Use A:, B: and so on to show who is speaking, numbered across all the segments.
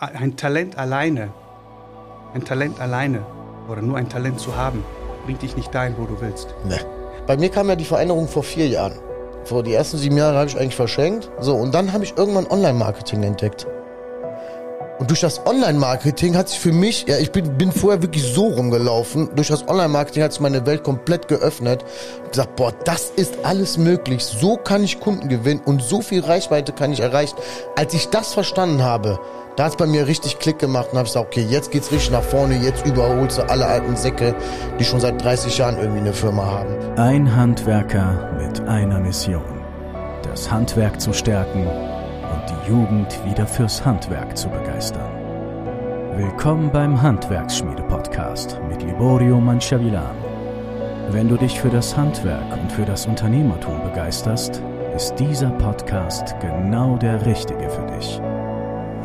A: ein Talent alleine, ein Talent alleine oder nur ein Talent zu haben, bringt dich nicht dahin, wo du willst.
B: Nee. Bei mir kam ja die Veränderung vor vier Jahren. Vor die ersten sieben Jahre habe ich eigentlich verschenkt. So, und dann habe ich irgendwann Online-Marketing entdeckt. Und durch das Online-Marketing hat sich für mich, ja, ich bin, bin vorher wirklich so rumgelaufen, durch das Online-Marketing hat sich meine Welt komplett geöffnet. Und gesagt, boah, das ist alles möglich. So kann ich Kunden gewinnen und so viel Reichweite kann ich erreichen. Als ich das verstanden habe, da hat es bei mir richtig Klick gemacht und habe gesagt, okay, jetzt geht's richtig nach vorne, jetzt überholst du alle alten Säcke, die schon seit 30 Jahren irgendwie eine Firma haben.
C: Ein Handwerker mit einer Mission. Das Handwerk zu stärken und die Jugend wieder fürs Handwerk zu begeistern. Willkommen beim Handwerksschmiede-Podcast mit Liborio Manciavillano. Wenn du dich für das Handwerk und für das Unternehmertum begeisterst, ist dieser Podcast genau der richtige für dich.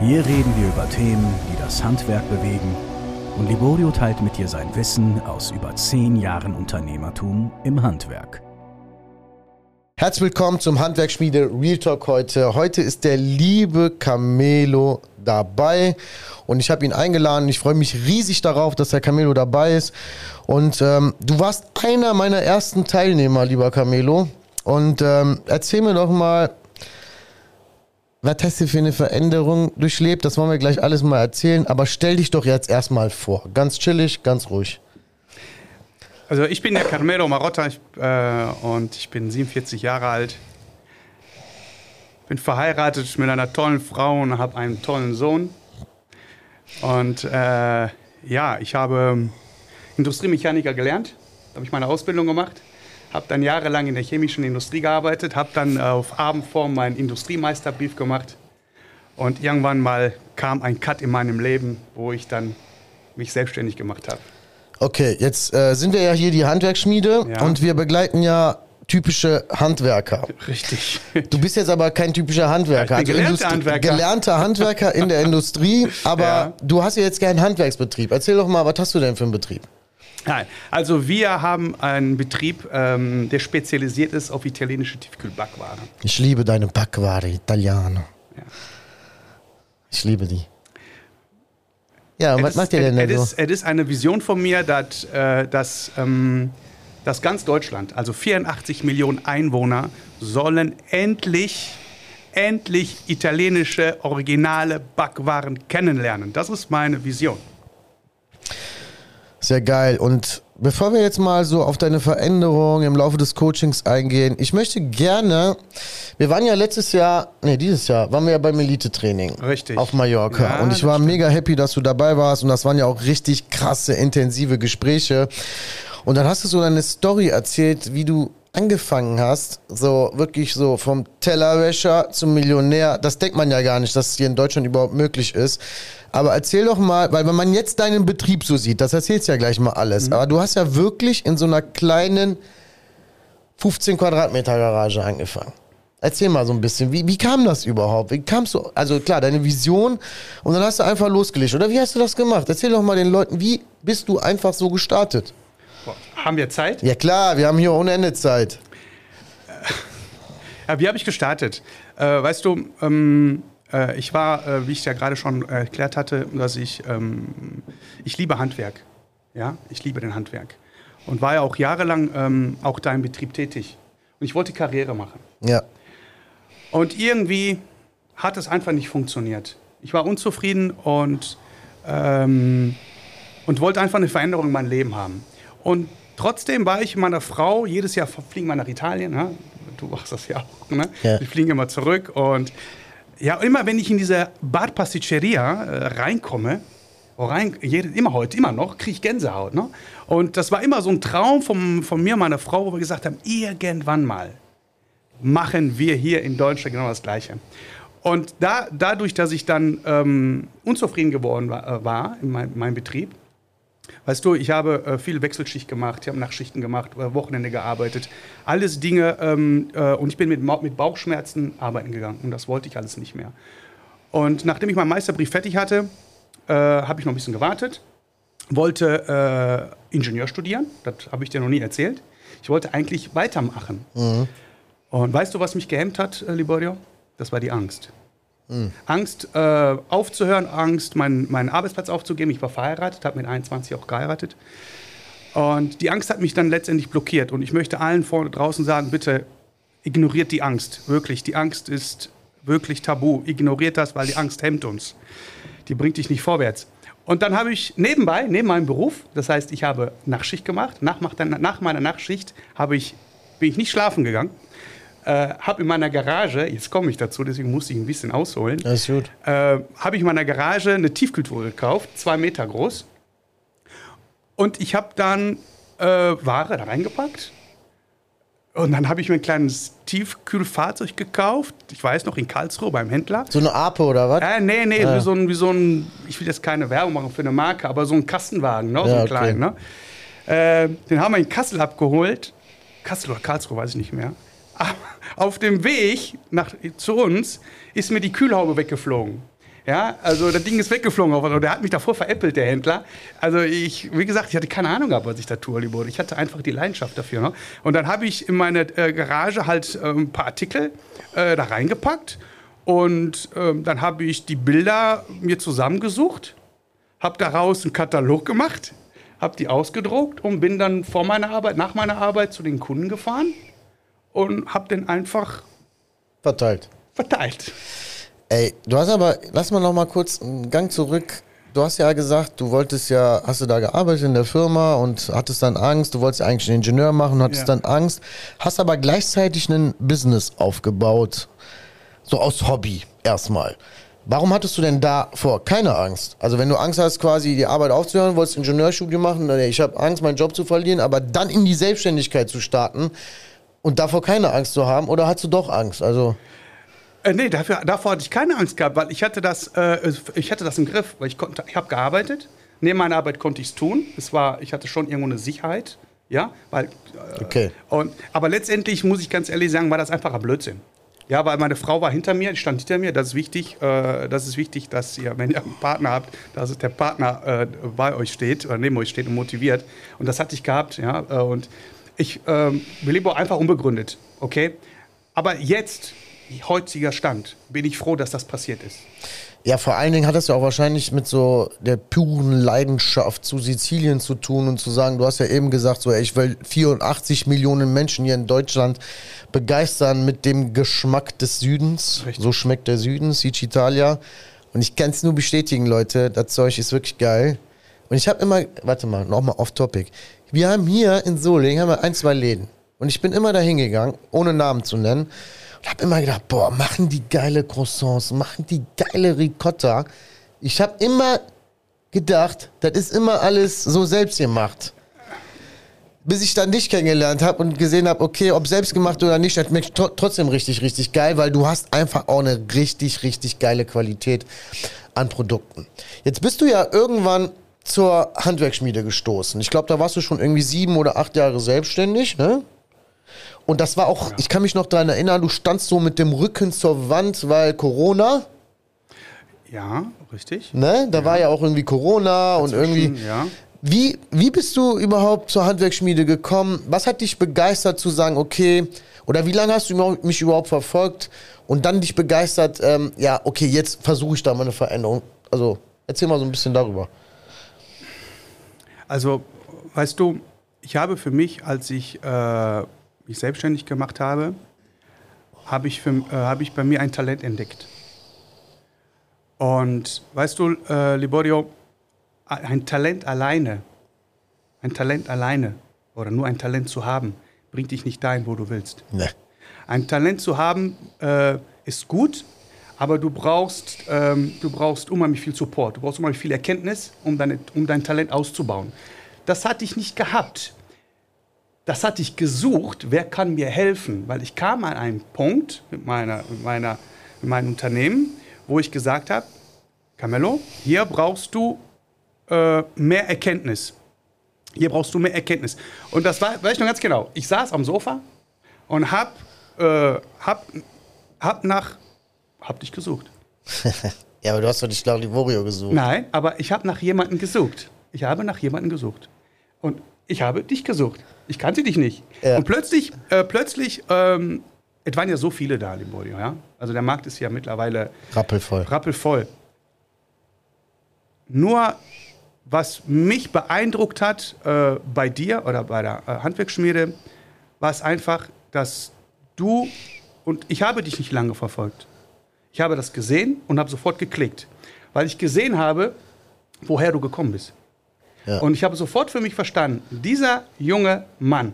C: Hier reden wir über Themen, die das Handwerk bewegen und Liborio teilt mit dir sein Wissen aus über zehn Jahren Unternehmertum im Handwerk.
B: Herzlich willkommen zum Handwerksschmiede Real Talk heute. Heute ist der liebe Camelo dabei und ich habe ihn eingeladen. Ich freue mich riesig darauf, dass der Camelo dabei ist. Und ähm, du warst einer meiner ersten Teilnehmer, lieber Camelo. Und ähm, erzähl mir doch mal, was hast du für eine Veränderung durchlebt? Das wollen wir gleich alles mal erzählen. Aber stell dich doch jetzt erstmal vor. Ganz chillig, ganz ruhig.
A: Also ich bin der Carmelo Marotta ich, äh, und ich bin 47 Jahre alt. Bin verheiratet mit einer tollen Frau und habe einen tollen Sohn. Und äh, ja, ich habe Industriemechaniker gelernt. Da habe ich meine Ausbildung gemacht. Habe dann jahrelang in der chemischen Industrie gearbeitet. Habe dann auf Abendform meinen Industriemeisterbrief gemacht. Und irgendwann mal kam ein Cut in meinem Leben, wo ich dann mich selbstständig gemacht habe.
B: Okay, jetzt äh, sind wir ja hier die Handwerksschmiede
A: Ja.
B: und wir begleiten ja typische Handwerker.
A: Richtig.
B: Du bist jetzt aber kein typischer Handwerker.
A: Ja, ich bin gelernter
B: Industrie-
A: Handwerker.
B: Gelernter Handwerker in der Industrie, aber
A: Ja.
B: du hast ja jetzt keinen Handwerksbetrieb. Erzähl doch mal, was hast du denn für einen Betrieb?
A: Nein, also wir haben einen Betrieb, ähm, der spezialisiert ist auf italienische Tiefkühlbackwaren.
B: Ich liebe deine Backware, Italiano.
A: Ja.
B: Ich liebe die. Ja, und was macht ihr denn da
A: es
B: so?
A: es ist eine Vision von mir, dass, äh, dass, ähm, dass ganz Deutschland, also 84 Millionen Einwohner, sollen endlich, endlich italienische originale Backwaren kennenlernen. Das ist meine Vision.
B: Sehr geil. Und bevor wir jetzt mal so auf deine Veränderung im Laufe des Coachings eingehen, ich möchte gerne, wir waren ja letztes Jahr, nee, dieses Jahr, waren wir ja beim Elite-Training.
A: Richtig.
B: Auf Mallorca.
A: Ja,
B: und ich war
A: stimmt.
B: mega happy, dass du dabei warst. Und das waren ja auch richtig krasse, intensive Gespräche. Und dann hast du so deine Story erzählt, wie du angefangen hast, so wirklich so vom Tellerwäscher zum Millionär. Das denkt man ja gar nicht, dass es hier in Deutschland überhaupt möglich ist. Aber erzähl doch mal, weil wenn man jetzt deinen Betrieb so sieht, das erzählst ja gleich mal alles. Aber du hast ja wirklich in so einer kleinen 15 Quadratmeter Garage angefangen. Erzähl mal so ein bisschen, wie, wie kam das überhaupt? Wie kamst du, also klar, deine Vision und dann hast du einfach losgelegt. Oder wie hast du das gemacht? Erzähl doch mal den Leuten, wie bist du einfach so gestartet?
A: Haben wir Zeit?
B: Ja klar, wir haben hier ohne Ende Zeit.
A: Ja, wie habe ich gestartet? Äh, weißt du, ähm, äh, ich war, äh, wie ich ja gerade schon erklärt hatte, dass ich, ähm, ich liebe Handwerk. Ja, ich liebe den Handwerk. Und war ja auch jahrelang ähm, auch da im Betrieb tätig. Und ich wollte Karriere machen.
B: Ja.
A: Und irgendwie hat es einfach nicht funktioniert. Ich war unzufrieden und, ähm, und wollte einfach eine Veränderung in meinem Leben haben. Und trotzdem war ich mit meiner Frau, jedes Jahr fliegen wir nach Italien, ne? du machst das ja auch, ne?
B: Ja.
A: wir fliegen immer zurück und ja, immer wenn ich in diese Bar Pasticceria äh, reinkomme, wo rein, jede, immer heute, immer noch, kriege ich Gänsehaut. Ne? Und das war immer so ein Traum von, von mir und meiner Frau, wo wir gesagt haben, irgendwann mal machen wir hier in Deutschland genau das Gleiche. Und da, dadurch, dass ich dann ähm, unzufrieden geworden war, äh, war in mein, meinem Betrieb, weißt du, ich habe äh, viel Wechselschicht gemacht, ich habe Nachtschichten gemacht, äh, Wochenende gearbeitet, alles Dinge und äh, und ich bin mit, mit Bauchschmerzen arbeiten gegangen und das wollte ich alles nicht mehr. Und nachdem ich meinen Meisterbrief fertig hatte, äh, habe ich noch ein bisschen gewartet, wollte äh, Ingenieur studieren, das habe ich dir noch nie erzählt. Ich wollte eigentlich weitermachen. Und weißt du, was mich gehemmt hat, äh, Liborio? Das war die Angst. Angst äh, aufzuhören, Angst, meinen, meinen Arbeitsplatz aufzugeben. Ich war verheiratet, habe mit 21 auch geheiratet. Und die Angst hat mich dann letztendlich blockiert. Und ich möchte allen vorne draußen sagen, bitte ignoriert die Angst. Wirklich, die Angst ist wirklich tabu. Ignoriert das, weil die Angst hemmt uns. Die bringt dich nicht vorwärts. Und dann habe ich nebenbei, neben meinem Beruf, das heißt, ich habe Nachtschicht gemacht. Nach, nach meiner Nachtschicht habe ich, bin ich nicht schlafen gegangen. Äh, habe in meiner Garage, jetzt komme ich dazu, deswegen musste ich ein bisschen ausholen,
B: Alles gut.
A: äh, habe ich in meiner Garage eine Tiefkühltruhe gekauft, zwei Meter groß. Und ich habe dann äh, Ware da reingepackt. Und dann habe ich mir ein kleines Tiefkühlfahrzeug gekauft. Ich weiß noch, in Karlsruhe beim Händler.
B: So eine Ape oder was?
A: Äh, nee, nee,
B: Ah.
A: wie, so ein, wie so ein, ich will jetzt keine Werbung machen für eine Marke, aber so ein Kastenwagen, ne? so
B: Ja,
A: ein
B: okay.
A: kleinen. Ne? Äh, den haben wir in Kassel abgeholt. Kassel oder Karlsruhe, weiß ich nicht mehr. Auf dem Weg nach, zu uns ist mir die Kühlhaube weggeflogen. Ja, also das Ding ist weggeflogen. Aber Der hat mich davor veräppelt, der Händler. Also ich, wie gesagt, ich hatte keine Ahnung gehabt, was ich da tue, lieber. Ich hatte einfach die Leidenschaft dafür. Ne? Und dann habe ich in meine äh, Garage halt äh, ein paar Artikel äh, da reingepackt. Und ähm, dann habe ich die Bilder mir zusammengesucht, habe daraus einen Katalog gemacht, habe die ausgedruckt und bin dann vor meiner Arbeit, nach meiner Arbeit zu den Kunden gefahren und habe den einfach
B: Verteilt.
A: verteilt.
B: Ey, du hast aber, lass mal noch mal kurz einen Gang zurück. Du hast ja gesagt, du wolltest ja, hast du da gearbeitet in der Firma und hattest dann Angst, du wolltest ja eigentlich einen Ingenieur machen, hattest
A: Ja.
B: dann Angst, hast aber gleichzeitig ein Business aufgebaut, so aus Hobby erstmal. Warum hattest du denn davor keine Angst? Also wenn du Angst hast, quasi die Arbeit aufzuhören, wolltest Ingenieurstudium machen, ich habe Angst, meinen Job zu verlieren, aber dann in die Selbstständigkeit zu starten und davor keine Angst zu haben, oder hast du doch Angst? Also
A: Äh, nee, dafür, davor hatte ich keine Angst gehabt, weil ich hatte das, äh, ich hatte das im Griff, weil ich konnte, ich habe gearbeitet. Neben meiner Arbeit konnte ich es tun. Es war, ich hatte schon irgendwo eine Sicherheit, ja, weil. Äh,
B: Okay.
A: Und, aber letztendlich muss ich ganz ehrlich sagen, war das einfacher Blödsinn. Ja, weil meine Frau war hinter mir, die stand hinter mir. Das ist wichtig. Äh, das ist wichtig, dass ihr, wenn ihr einen Partner habt, dass der Partner äh, bei euch steht oder neben euch steht und motiviert. Und das hatte ich gehabt, ja. Äh, und ich ähm, belebe einfach unbegründet, okay. Aber jetzt, heutiger Stand, bin ich froh, dass das passiert ist.
B: Ja, vor allen Dingen hat das ja auch wahrscheinlich mit so der puren Leidenschaft zu Sizilien zu tun und zu sagen, du hast ja eben gesagt, so, ey, ich will 84 Millionen Menschen hier in Deutschland begeistern mit dem Geschmack des Südens.
A: Richtig.
B: So schmeckt der Süden, Sicitalia. Und ich kann es nur bestätigen, Leute, das Zeug ist wirklich geil. Und ich habe immer, warte mal, nochmal off topic. Wir haben hier in Solingen haben wir ein, zwei Läden. Und ich bin immer da hingegangen, ohne Namen zu nennen. Und habe immer gedacht, boah, machen die geile Croissants, machen die geile Ricotta. Ich habe immer gedacht, das ist immer alles so selbst gemacht. Bis ich dann dich kennengelernt habe und gesehen habe, okay, ob selbst gemacht oder nicht, das schmeckt tro- trotzdem richtig, richtig geil, weil du hast einfach auch eine richtig, richtig geile Qualität an Produkten. Jetzt bist du ja irgendwann zur Handwerksschmiede gestoßen. Ich glaube, da warst du schon irgendwie sieben oder acht Jahre selbstständig, ne? Und das war auch, ich kann mich noch daran erinnern, du standst so mit dem Rücken zur Wand, weil Corona,
A: Ja, richtig.
B: ne? Da war ja auch irgendwie Corona und irgendwie.
A: Ja.
B: Wie, wie bist du überhaupt zur Handwerksschmiede gekommen? Was hat dich begeistert zu sagen, okay, oder wie lange hast du mich überhaupt verfolgt und dann dich begeistert, ähm, ja, okay, jetzt versuche ich da mal eine Veränderung. Also, erzähl mal so ein bisschen darüber.
A: Also, weißt du, ich habe für mich, als ich äh, mich selbstständig gemacht habe, habe ich, für, äh, habe ich bei mir ein Talent entdeckt. Und weißt du, äh, Liborio, ein Talent alleine, ein Talent alleine oder nur ein Talent zu haben, bringt dich nicht dahin, wo du willst.
B: Ne.
A: Ein Talent zu haben äh, ist gut, aber du brauchst, ähm, du brauchst unheimlich viel Support. Du brauchst unheimlich viel Erkenntnis, um, deine, um dein Talent auszubauen. Das hatte ich nicht gehabt. Das hatte ich gesucht, wer kann mir helfen? Weil ich kam an einen Punkt mit, meiner, mit, meiner, mit meinem Unternehmen, wo ich gesagt habe, Camelo, hier brauchst du äh, mehr Erkenntnis. Hier brauchst du mehr Erkenntnis. Und das war, weiß ich noch ganz genau. Ich saß am Sofa und hab, äh, hab, hab nach, hab dich gesucht.
B: Ja, aber du hast doch nicht nach Livorio gesucht.
A: Nein, aber ich habe nach jemandem gesucht. Ich habe nach jemandem gesucht. Und ich habe dich gesucht. Ich kannte dich nicht.
B: Ja.
A: Und plötzlich, äh, plötzlich ähm, es waren ja so viele da, Liborio, ja. Also der Markt ist ja mittlerweile
B: Rappelvoll.
A: rappelvoll. Nur was mich beeindruckt hat äh, bei dir oder bei der äh, Handwerksschmiede, war es einfach, dass du und ich habe dich nicht lange verfolgt. Ich habe das gesehen und habe sofort geklickt, weil ich gesehen habe, woher du gekommen bist.
B: Ja.
A: Und ich habe sofort für mich verstanden, dieser junge Mann,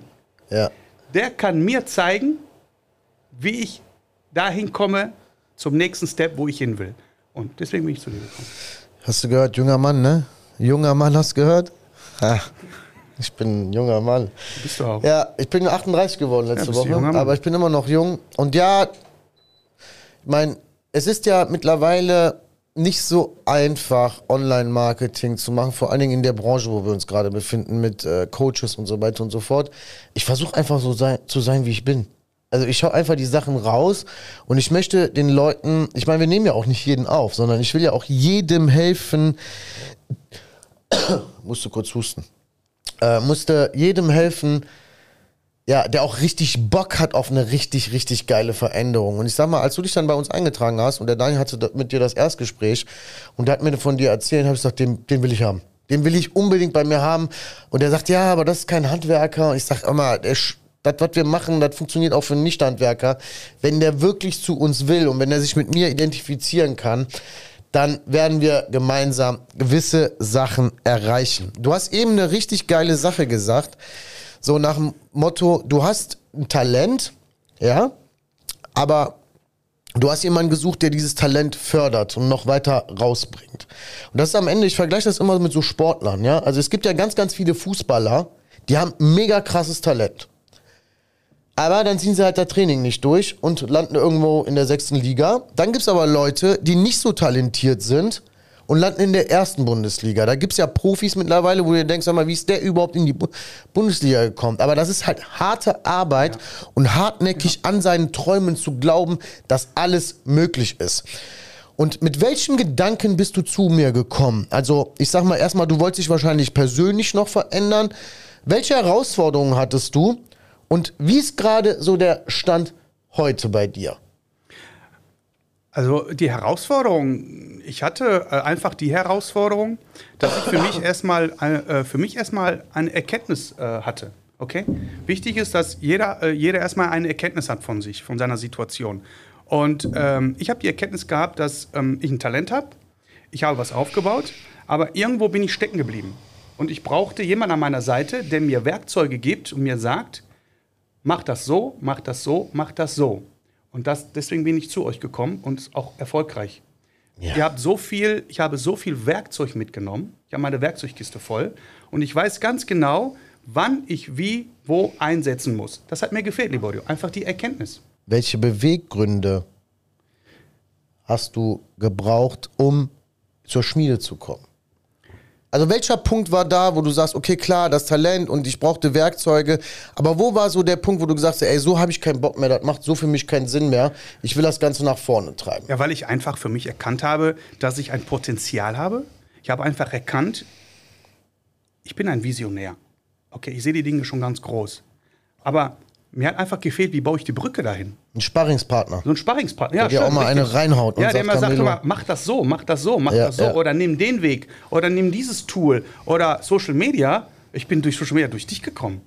B: Ja.
A: der kann mir zeigen, wie ich dahin komme zum nächsten Step, wo ich hin will. Und deswegen bin ich zu dir gekommen.
B: Hast du gehört, junger Mann, ne? Junger Mann, hast du gehört? Ha, ich bin ein junger Mann.
A: Bist du auch.
B: Ja, ich bin 38 geworden letzte
A: Ja,
B: Woche, aber ich bin immer noch jung. Und ja, ich meine, es ist ja mittlerweile nicht so einfach, Online-Marketing zu machen, vor allen Dingen in der Branche, wo wir uns gerade befinden, mit äh, Coaches und so weiter und so fort. Ich versuche einfach so sein, zu sein, wie ich bin. Also ich schaue einfach die Sachen raus und ich möchte den Leuten, ich meine, wir nehmen ja auch nicht jeden auf, sondern ich will ja auch jedem helfen. Musst du kurz husten. Äh, musste jedem helfen, ja, der auch richtig Bock hat auf eine richtig, richtig geile Veränderung. Und ich sag mal, als du dich dann bei uns eingetragen hast und der Daniel hatte mit dir das Erstgespräch und der hat mir von dir erzählt, habe ich gesagt, den, den will ich haben. Den will ich unbedingt bei mir haben. Und er sagt, ja, aber das ist kein Handwerker. Und ich sag immer, das, was wir machen, das funktioniert auch für einen Nicht-Handwerker. Wenn der wirklich zu uns will und wenn er sich mit mir identifizieren kann, dann werden wir gemeinsam gewisse Sachen erreichen. Du hast eben eine richtig geile Sache gesagt. So nach dem Motto, du hast ein Talent, ja, aber du hast jemanden gesucht, der dieses Talent fördert und noch weiter rausbringt. Und das ist am Ende, ich vergleiche das immer mit so Sportlern, ja. Also es gibt ja ganz, ganz viele Fußballer, die haben mega krasses Talent. Aber dann ziehen sie halt das Training nicht durch und landen irgendwo in der sechsten Liga. Dann gibt es aber Leute, die nicht so talentiert sind und landen in der ersten Bundesliga. Da gibt es ja Profis mittlerweile, wo du denkst, sag mal, wie ist der überhaupt in die Bu Bundesliga gekommen? Aber das ist halt harte Arbeit und hartnäckig an seinen Träumen zu glauben, dass alles möglich ist. Und mit welchem Gedanken bist du zu mir gekommen? Also, ich sag mal erstmal, du wolltest dich wahrscheinlich persönlich noch verändern. Welche Herausforderungen hattest du? Und wie ist gerade so der Stand heute bei dir?
A: Also die Herausforderung, ich hatte äh, einfach die Herausforderung, dass ich für mich erstmal eine, äh, für mich erstmal eine Erkenntnis äh, hatte. Okay? Wichtig ist, dass jeder, äh, jeder erstmal eine Erkenntnis hat von sich, von seiner Situation. Und ähm, ich habe die Erkenntnis gehabt, dass ähm, ich ein Talent habe, ich habe was aufgebaut, aber irgendwo bin ich stecken geblieben. Und ich brauchte jemanden an meiner Seite, der mir Werkzeuge gibt und mir sagt, mach das so, mach das so, mach das so. Und das, deswegen bin ich zu euch gekommen und auch erfolgreich.
B: Ja.
A: Ihr habt so viel, ich habe so viel Werkzeug mitgenommen. Ich habe meine Werkzeugkiste voll und ich weiß ganz genau, wann ich wie, wo einsetzen muss. Das hat mir gefehlt, Liborio. Einfach die Erkenntnis.
B: Welche Beweggründe hast du gebraucht, um zur Schmiede zu kommen? Also welcher Punkt war da, wo du sagst, okay, klar, das Talent und ich brauchte Werkzeuge, aber wo war so der Punkt, wo du gesagt hast, ey, so habe ich keinen Bock mehr, das macht so für mich keinen Sinn mehr, ich will das Ganze nach vorne treiben.
A: Ja, weil ich einfach für mich erkannt habe, dass ich ein Potenzial habe. Ich habe einfach erkannt, ich bin ein Visionär. Okay, ich sehe die Dinge schon ganz groß. Aber mir hat einfach gefehlt, wie baue ich die Brücke dahin?
B: Ein Sparringspartner.
A: So ein Sparringspartner. Ja,
B: Der dir auch mal eine reinhaut und
A: Ja, der
B: sagt,
A: immer sagt,
B: Camilo.
A: immer, mach das so, mach das so, mach
B: Ja,
A: das so.
B: ja.
A: Oder nimm den Weg. Oder nimm dieses Tool. Oder Social Media. Ich bin durch Social Media durch dich gekommen.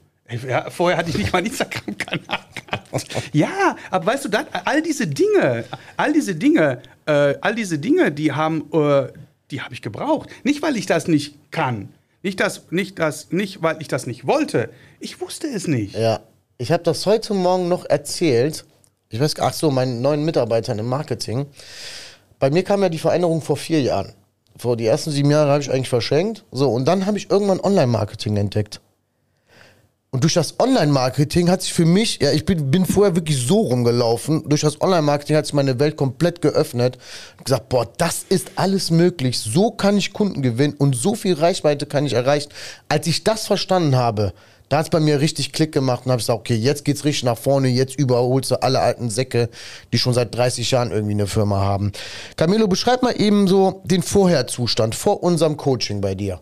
A: Ja, vorher hatte ich nicht mal einen Instagram-Kanal gehabt. Ja, aber weißt du, dann, all diese Dinge, all diese Dinge, äh, all diese Dinge, die haben, äh, die habe ich gebraucht. Nicht, weil ich das nicht kann. Nicht, das, nicht, das, nicht, weil ich das nicht wollte. Ich wusste es nicht.
B: Ja, ich habe das heute Morgen noch erzählt. Ich weiß, ach so, meinen neuen Mitarbeitern im Marketing. Bei mir kam ja die Veränderung vor vier Jahren. Vor die ersten sieben Jahre habe ich eigentlich verschenkt. So, und dann habe ich irgendwann Online-Marketing entdeckt. Und durch das Online-Marketing hat sich für mich, ja, ich bin, bin vorher wirklich so rumgelaufen, durch das Online-Marketing hat sich meine Welt komplett geöffnet. Und gesagt, boah, das ist alles möglich. So kann ich Kunden gewinnen und so viel Reichweite kann ich erreichen. Als ich das verstanden habe, da hat es bei mir richtig Klick gemacht und habe gesagt, okay, jetzt geht's richtig nach vorne, jetzt überholst du alle alten Säcke, die schon seit 30 Jahren irgendwie eine Firma haben. Camilo, beschreib mal eben so den Vorherzustand vor unserem Coaching bei dir.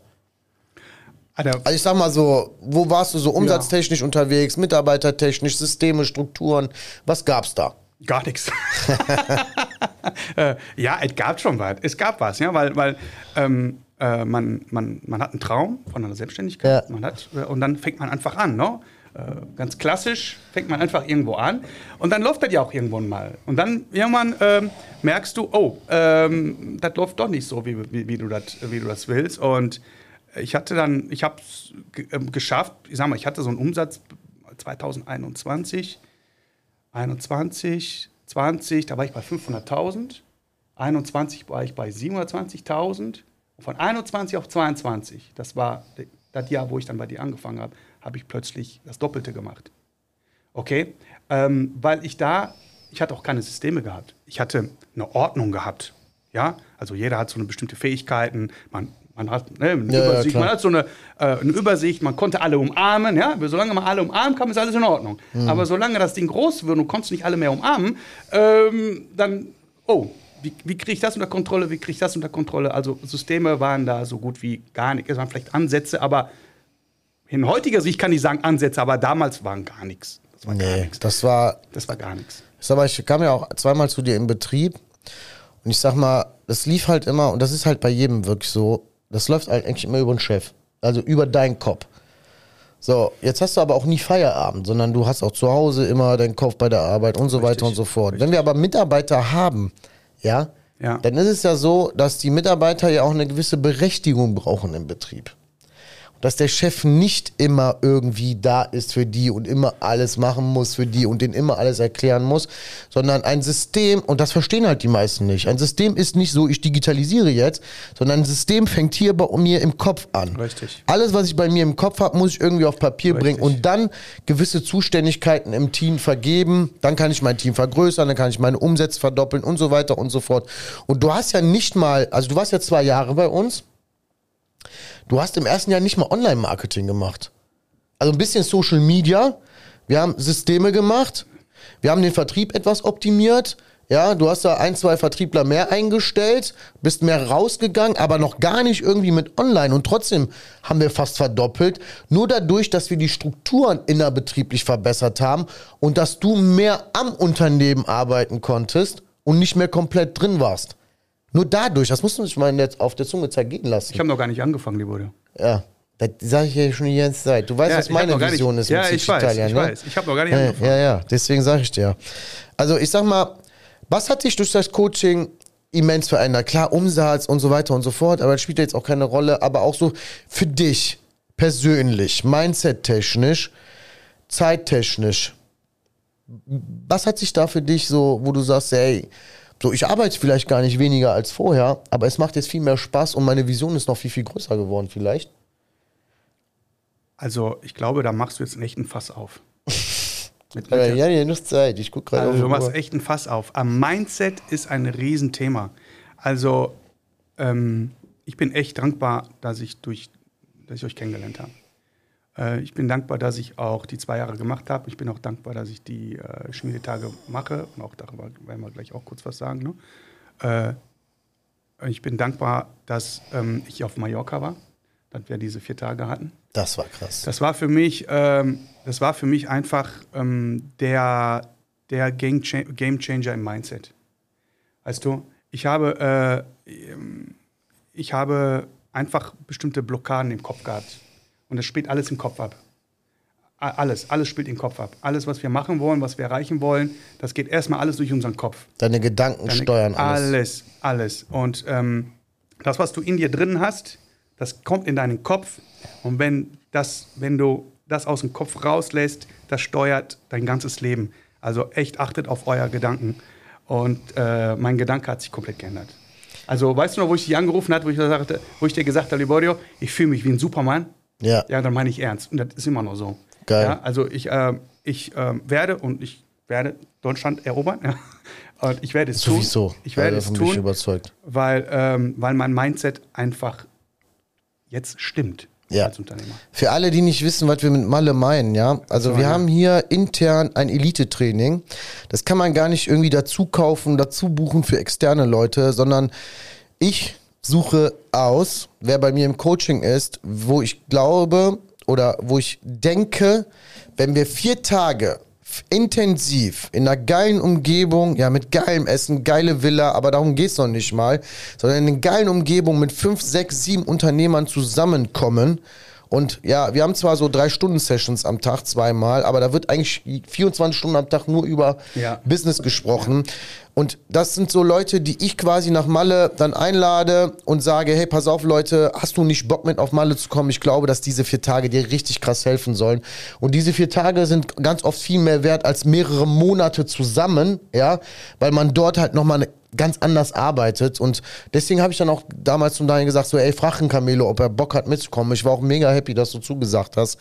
A: Der-
B: Also ich sag mal so, wo warst du so umsatztechnisch unterwegs, mitarbeitertechnisch, Systeme, Strukturen? Was gab's da?
A: Gar nichts. äh, ja, es gab schon was. Es gab was, ja, weil, weil ähm, äh, man, man, man hat einen Traum von einer Selbstständigkeit.
B: Ja.
A: Man hat, äh, und dann fängt man einfach an, ne? Äh, ganz klassisch fängt man einfach irgendwo an und dann läuft das ja auch irgendwann mal. Und dann irgendwann ähm, merkst du, oh, ähm, das läuft doch nicht so, wie, wie, wie, du das, wie du das willst. Und ich hatte dann, ich habe es ähm, geschafft, ich sag mal, ich hatte so einen Umsatz 2021, 21, 20, da war ich bei 500.000. 21 war ich bei 720.000. Von 21 auf 22, das war das Jahr, wo ich dann bei dir angefangen habe, habe ich plötzlich das Doppelte gemacht. Okay? Ähm, weil ich da, ich hatte auch keine Systeme gehabt. Ich hatte eine Ordnung gehabt. Ja? Also jeder hat so eine bestimmte Fähigkeiten. Man, man hat ne, eine,
B: Ja, ja,
A: Übersicht,
B: klar.
A: man hat so eine, äh, eine Übersicht, man konnte alle umarmen. Ja? Solange man alle umarmen kann, ist alles in Ordnung.
B: Mhm.
A: Aber solange das Ding groß wird und du konntest nicht alle mehr umarmen, ähm, dann, oh, wie, wie kriege ich das unter Kontrolle, wie kriege ich das unter Kontrolle? Also Systeme waren da so gut wie gar nicht. Es waren vielleicht Ansätze, aber in heutiger Sicht kann ich sagen Ansätze, aber damals waren gar nichts. Das war gar
B: Nee,
A: nichts.
B: das war,
A: Das war gar nichts.
B: mal, ich kam ja auch zweimal zu dir in Betrieb und ich sag mal, das lief halt immer, und das ist halt bei jedem wirklich so, das läuft halt eigentlich immer über den Chef. Also über deinen Kopf. So, jetzt hast du aber auch nie Feierabend, sondern du hast auch zu Hause immer deinen Kopf bei der Arbeit und so weiter und so fort. Wenn wir aber Mitarbeiter haben, ja,
A: Ja.
B: dann ist es ja so, dass die Mitarbeiter ja auch eine gewisse Berechtigung brauchen im Betrieb. Dass der Chef nicht immer irgendwie da ist für die und immer alles machen muss für die und denen immer alles erklären muss, sondern ein System, und das verstehen halt die meisten nicht, ein System ist nicht so, ich digitalisiere jetzt, sondern ein System fängt hier bei mir im Kopf an.
A: Richtig.
B: Alles, was ich bei mir im Kopf habe, muss ich irgendwie auf Papier
A: Richtig.
B: bringen und dann gewisse Zuständigkeiten im Team vergeben. Dann kann ich mein Team vergrößern, dann kann ich meine Umsätze verdoppeln und so weiter und so fort. Und du hast ja nicht mal, also du warst ja zwei Jahre bei uns. Du hast im ersten Jahr nicht mal Online-Marketing gemacht. Also ein bisschen Social Media. Wir haben Systeme gemacht. Wir haben den Vertrieb etwas optimiert. Ja, du hast da ein, zwei Vertriebler mehr eingestellt, bist mehr rausgegangen, aber noch gar nicht irgendwie mit online. Und trotzdem haben wir fast verdoppelt. Nur dadurch, dass wir die Strukturen innerbetrieblich verbessert haben und dass du mehr am Unternehmen arbeiten konntest und nicht mehr komplett drin warst. Nur dadurch, das musst du nicht mal jetzt auf der Zunge zergehen lassen.
A: Ich habe noch gar nicht angefangen, Liborio.
B: Ja, das sage ich ja schon die ganze Zeit. Du weißt,
A: Ja,
B: was meine
A: gar nicht-
B: Vision ist
A: Ja,
B: mit
A: ich weiß,
B: Italien,
A: ich
B: ne?
A: weiß. Ich habe noch gar nicht
B: Ja,
A: angefangen.
B: ja, ja, deswegen sage ich dir. Also ich sag mal, was hat dich durch das Coaching immens verändert? Klar, Umsatz und so weiter und so fort, aber das spielt ja jetzt auch keine Rolle. Aber auch so für dich persönlich, Mindset-technisch, zeittechnisch. Was hat sich da für dich so, wo du sagst, ey, so ich arbeite vielleicht gar nicht weniger als vorher, aber es macht jetzt viel mehr Spaß und meine Vision ist noch viel, viel größer geworden vielleicht?
A: Also, ich glaube, da machst du jetzt einen echten Fass auf. Mit, der-
B: ja, ja, nur Zeit. Ich gucke gerade
A: Also du machst echt ein Fass auf. Am Mindset ist ein Riesenthema. Also ähm, ich bin echt dankbar, dass ich, durch, dass ich euch kennengelernt habe. Äh, ich bin dankbar, dass ich auch die zwei Jahre gemacht habe. Ich bin auch dankbar, dass ich die äh, Schmiedetage mache. Und auch darüber werden wir gleich auch kurz was sagen. Ne? Äh, ich bin dankbar, dass ähm, ich auf Mallorca war, dass wir diese vier Tage hatten.
B: Das war krass.
A: Das war für mich, ähm, das war für mich einfach ähm, der, der Game, Game Changer im Mindset. Weißt du, ich habe, äh, ich habe einfach bestimmte Blockaden im Kopf gehabt. Und das spielt alles im Kopf ab. Alles, alles spielt im Kopf ab. Alles, was wir machen wollen, was wir erreichen wollen, das geht erstmal alles durch unseren Kopf.
B: Deine Gedanken
A: Deine-
B: steuern alles.
A: Alles, alles. Und ähm, das, was du in dir drin hast, das kommt in deinen Kopf. Und wenn, das, wenn du das aus dem Kopf rauslässt, das steuert dein ganzes Leben. Also echt achtet auf euer Gedanken. Und äh, mein Gedanke hat sich komplett geändert. Also weißt du noch, wo ich dich angerufen habe, wo ich, dir sagte, wo ich dir gesagt habe, Liborio, ich fühle mich wie ein Superman.
B: Ja.
A: Ja, dann meine ich ernst. Und das ist immer noch so.
B: Geil.
A: Ja, also ich, äh, ich äh, werde und ich werde Deutschland erobern. Ja. Und ich werde es tun.
B: Sowieso.
A: Ich werde es
B: bin ich
A: tun,
B: überzeugt.
A: weil, ähm, weil mein Mindset einfach jetzt stimmt
B: Ja.
A: als Unternehmer.
B: Für alle, die nicht wissen, was wir mit Malle meinen, ja. Also
A: So,
B: wir
A: ja.
B: haben hier intern ein Elite-Training. Das kann man gar nicht irgendwie dazu kaufen, dazu buchen für externe Leute, sondern ich suche aus, wer bei mir im Coaching ist, wo ich glaube oder wo ich denke, wenn wir vier Tage intensiv in einer geilen Umgebung, ja, mit geilem Essen, geile Villa, aber darum geht's noch nicht mal, sondern in einer geilen Umgebung mit fünf, sechs, sieben Unternehmern zusammenkommen. Und ja, wir haben zwar so drei Stunden Sessions am Tag zweimal, aber da wird eigentlich 24 Stunden am Tag nur über
A: Ja.
B: Business gesprochen. Und das sind so Leute, die ich quasi nach Malle dann einlade und sage, hey, pass auf Leute, hast du nicht Bock mit auf Malle zu kommen? Ich glaube, dass diese vier Tage dir richtig krass helfen sollen. Und diese vier Tage sind ganz oft viel mehr wert als mehrere Monate zusammen, ja, weil man dort halt nochmal eine ganz anders arbeitet und deswegen habe ich dann auch damals zum Daniel gesagt, so ey, frag einen Camelo, ob er Bock hat mitzukommen. Ich war auch mega happy, dass du zugesagt hast,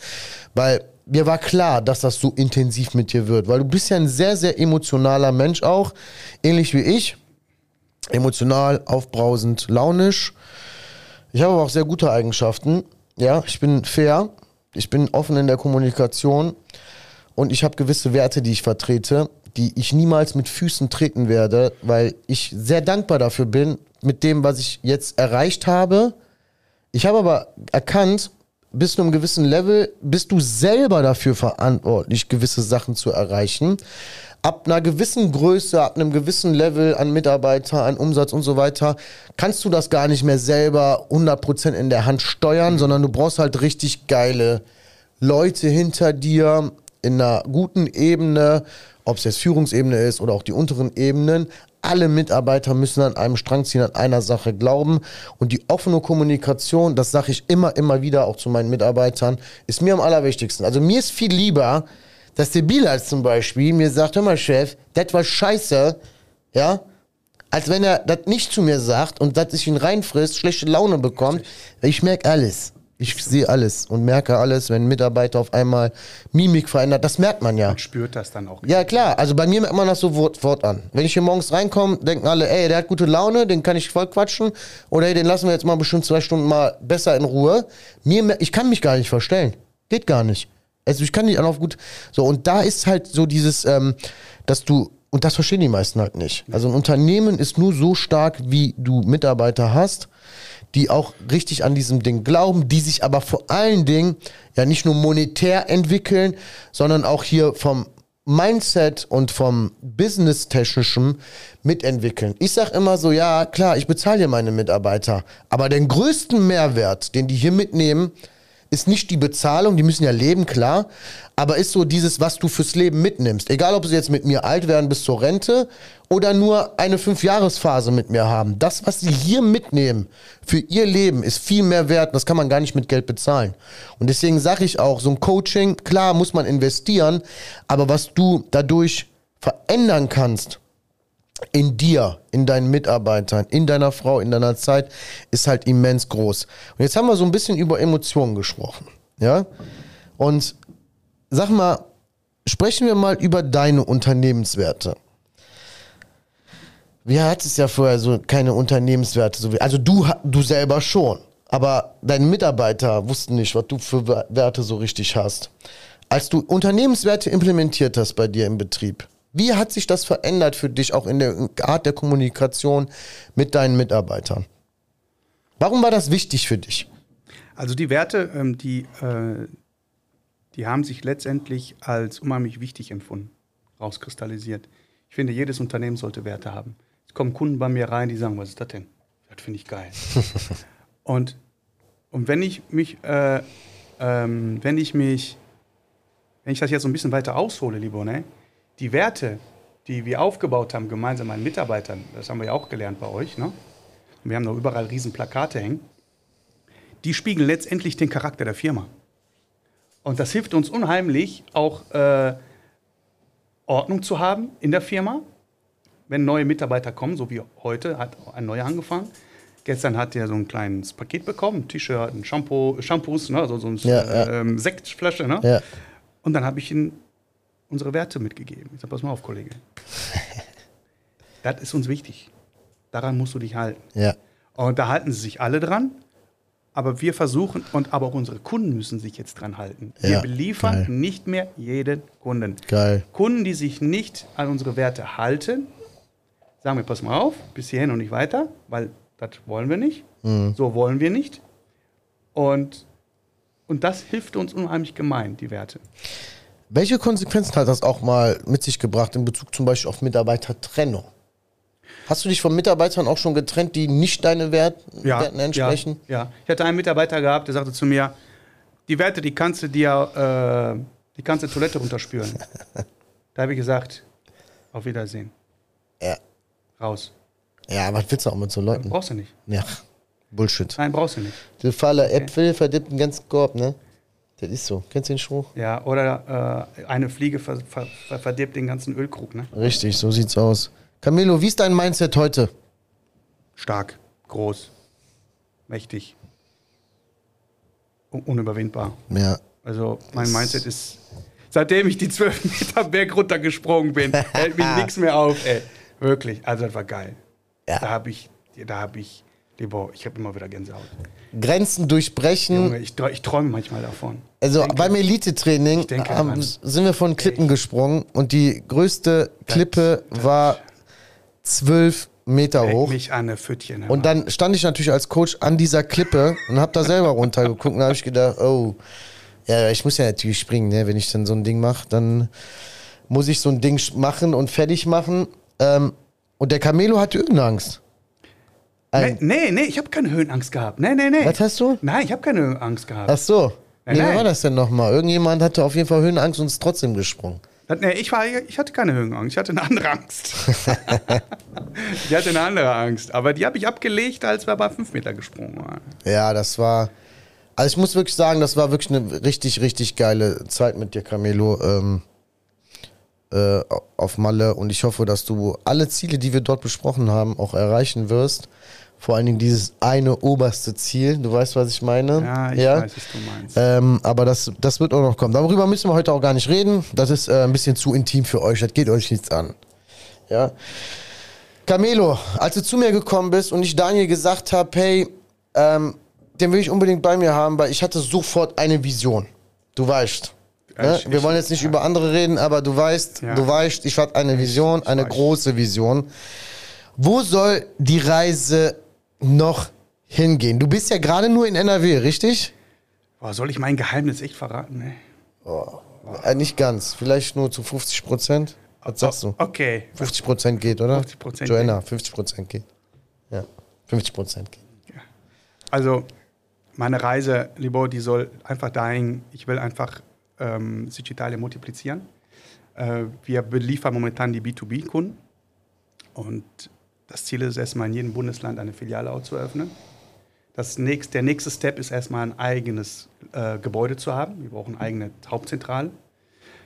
B: weil mir war klar, dass das so intensiv mit dir wird, weil du bist ja ein sehr, sehr emotionaler Mensch auch, ähnlich wie ich. Emotional, aufbrausend, launisch. Ich habe aber auch sehr gute Eigenschaften. Ja, ich bin fair, ich bin offen in der Kommunikation und ich habe gewisse Werte, die ich vertrete, die ich niemals mit Füßen treten werde, weil ich sehr dankbar dafür bin, mit dem, was ich jetzt erreicht habe. Ich habe aber erkannt, bis zu einem gewissen Level bist du selber dafür verantwortlich, gewisse Sachen zu erreichen. Ab einer gewissen Größe, ab einem gewissen Level an Mitarbeiter, an Umsatz und so weiter, kannst du das gar nicht mehr selber 100% in der Hand steuern, sondern du brauchst halt richtig geile Leute hinter dir in einer guten Ebene, ob es jetzt Führungsebene ist oder auch die unteren Ebenen. Alle Mitarbeiter müssen an einem Strang ziehen, an einer Sache glauben. Und die offene Kommunikation, das sage ich immer, immer wieder auch zu meinen Mitarbeitern, ist mir am allerwichtigsten. Also mir ist viel lieber, dass der Bilal zum Beispiel mir sagt, hör mal Chef, das war scheiße, ja, als wenn er das nicht zu mir sagt und dass ich ihn reinfrisst, schlechte Laune bekommt. Ich merke alles. Ich sehe alles und merke alles, wenn ein Mitarbeiter auf einmal Mimik verändert. Das merkt man ja.
A: Man spürt das dann auch.
B: Ja, klar. Also bei mir merkt man das so Wort, Wort an. Wenn ich hier morgens reinkomme, denken alle, ey, der hat gute Laune, den kann ich voll quatschen. Oder hey, den lassen wir jetzt mal bestimmt zwei Stunden mal besser in Ruhe. Mir, ich kann mich gar nicht verstellen. Geht gar nicht. Also ich kann nicht auf gut. So, und da ist halt so dieses, ähm, dass du, und das verstehen die meisten halt nicht. Also ein Unternehmen ist nur so stark, wie du Mitarbeiter hast, die auch richtig an diesem Ding glauben, die sich aber vor allen Dingen ja nicht nur monetär entwickeln, sondern auch hier vom Mindset und vom Business-Technischen mitentwickeln. Ich sag immer so, ja, klar, ich bezahle hier meine Mitarbeiter, aber den größten Mehrwert, den die hier mitnehmen, ist nicht die Bezahlung, die müssen ja leben, klar, aber ist so dieses, was du fürs Leben mitnimmst. Egal, ob sie jetzt mit mir alt werden bis zur Rente oder nur eine Fünfjahresphase mit mir haben. Das, was sie hier mitnehmen für ihr Leben, ist viel mehr wert. Das kann man gar nicht mit Geld bezahlen. Und deswegen sage ich auch, so ein Coaching, klar muss man investieren, aber was du dadurch verändern kannst, in dir, in deinen Mitarbeitern, in deiner Frau, in deiner Zeit, ist halt immens groß. Und jetzt haben wir so ein bisschen über Emotionen gesprochen. Ja? Und sag mal, sprechen wir mal über deine Unternehmenswerte. Wir hatten es ja vorher so keine Unternehmenswerte, also du, du selber schon. Aber deine Mitarbeiter wussten nicht, was du für Wer- Werte so richtig hast. Als du Unternehmenswerte implementiert hast bei dir im Betrieb, wie hat sich das verändert für dich auch in der Art der Kommunikation mit deinen Mitarbeitern? Warum war das wichtig für dich?
A: Also die Werte, ähm, die, äh, die haben sich letztendlich als unheimlich wichtig empfunden, rauskristallisiert. Ich finde, jedes Unternehmen sollte Werte haben. Es kommen Kunden bei mir rein, die sagen, was ist das denn? Das finde ich geil. und, und wenn ich mich, äh, ähm, wenn ich mich, wenn ich das jetzt so ein bisschen weiter aushole, lieber, ne? Die Werte, die wir aufgebaut haben, gemeinsam mit Mitarbeitern, das haben wir ja auch gelernt bei euch, ne? Und wir haben da überall riesen Plakate hängen die spiegeln letztendlich den Charakter der Firma. Und das hilft uns unheimlich, auch äh, Ordnung zu haben in der Firma. Wenn neue Mitarbeiter kommen, so wie heute, hat ein neuer angefangen. Gestern hat er so ein kleines Paket bekommen, ein T-Shirt, ein Shampoo, Shampoos, ne, also so eine
B: Ja, ja.
A: Ähm, Sektflasche. Ne?
B: Ja.
A: Und dann habe ich ihm unsere Werte mitgegeben. Ich sage, pass mal auf, Kollege. das ist uns wichtig. Daran musst du dich halten.
B: Ja.
A: Und da halten sie sich alle dran. Aber wir versuchen, und aber auch unsere Kunden müssen sich jetzt dran halten. Wir
B: Ja,
A: beliefern
B: geil.
A: nicht mehr jeden Kunden.
B: Geil.
A: Kunden, die sich nicht an unsere Werte halten, sagen wir, pass mal auf, bis hierhin und nicht weiter, weil das wollen wir nicht. So wollen wir nicht. Und, und das hilft uns unheimlich gemein, die Werte.
B: Welche Konsequenzen hat das auch mal mit sich gebracht in Bezug zum Beispiel auf Mitarbeitertrennung? Hast du dich von Mitarbeitern auch schon getrennt, die nicht deine Wert Werten entsprechen?
A: Ja, ja. Ich hatte einen Mitarbeiter gehabt, der sagte zu mir, die Werte, die kannst du dir, äh, die kannst du Toilette runterspülen. da habe ich gesagt, auf Wiedersehen.
B: Ja.
A: Raus.
B: Ja, was willst du auch mit so Leuten?
A: Brauchst du nicht.
B: Ja, Bullshit.
A: Nein, brauchst du nicht.
B: Der Faller Äpfel verdirbt den ganzen Korb, ne? Das ist so. Kennst du den Spruch?
A: Ja, oder äh, eine Fliege ver ver ver verdirbt den ganzen Ölkrug, ne?
B: Richtig, so sieht's aus. Camilo, wie ist dein Mindset heute?
A: Stark, groß, mächtig, un unüberwindbar.
B: Ja.
A: Also mein Mindset ist, seitdem ich die 12 Meter Berg runtergesprungen bin, hält mich nichts mehr auf, ey. Wirklich, also das war geil.
B: Ja.
A: Da habe ich, da habe ich, lieber, ich habe immer wieder Gänsehaut.
B: Grenzen durchbrechen.
A: Junge, ich, ich träume manchmal davon.
B: Also
A: denke-
B: beim Elite-Training
A: daran.
B: sind wir von Klippen gesprungen und die größte Klippe war zwölf Meter hoch.
A: mich an, ne Pfüttchen.
B: Und dann stand ich natürlich als Coach an dieser Klippe und habe da selber runtergeguckt und da habe ich gedacht, oh, ja, ich muss ja natürlich springen, ne? wenn ich dann so ein Ding mache, dann muss ich so ein Ding machen und fertig machen. Ähm, und der Camelo hatte Höhenangst.
A: Nee,
B: Ein,
A: nee, nee, ich habe keine Höhenangst gehabt. Nee, nee, nee.
B: was hast du?
A: Nein, ich habe keine Höhenangst gehabt.
B: Ach so.
A: Nein,
B: Nee, wer war das denn nochmal? Irgendjemand hatte auf jeden Fall Höhenangst und ist trotzdem gesprungen.
A: Das- Nee, ich, war, ich hatte keine Höhenangst, ich hatte eine andere Angst. ich hatte eine andere Angst. Aber die habe ich abgelegt, als wir bei 5 Meter gesprungen waren.
B: Ja, das war. Also ich muss wirklich sagen, das war wirklich eine richtig, richtig geile Zeit mit dir, Camelo, ähm, äh, auf Malle. Und ich hoffe, dass du alle Ziele, die wir dort besprochen haben, auch erreichen wirst. Vor allen Dingen dieses eine oberste Ziel. Du weißt, was ich meine?
A: Ja, ich weiß, was du meinst.
B: Ähm, aber das, das wird auch noch kommen. Darüber müssen wir heute auch gar nicht reden. Das ist äh, ein bisschen zu intim für euch. Das geht euch nichts an. Ja. Camelo, als du zu mir gekommen bist und ich Daniel gesagt habe, hey, ähm, den will ich unbedingt bei mir haben, weil ich hatte sofort eine Vision. Du weißt. Ne?
A: Ich-
B: Wir wollen jetzt nicht über andere reden, aber du weißt,
A: Ja.
B: du weißt, ich hatte eine Vision, eine große Vision. Wo soll die Reise noch hingehen? Du bist ja gerade nur in NRW, richtig?
A: Boah, soll ich mein Geheimnis echt verraten? Nee.
B: Äh, nicht ganz, vielleicht nur zu 50 Prozent. Was sagst du?
A: Okay.
B: 50 Prozent geht, oder?
A: 50%
B: Joanna, 50 Prozent geht. Ja, 50 Prozent geht.
A: Also, meine Reise, Libor, die soll einfach dahin, ich will einfach ähm, Digitale multiplizieren. Äh, wir beliefern momentan die B2B-Kunden. Und das Ziel ist erstmal in jedem Bundesland eine Filiale auch zu eröffnen. Das nächst, der nächste Step ist erstmal ein eigenes äh, Gebäude zu haben. Wir brauchen eine eigene Hauptzentrale.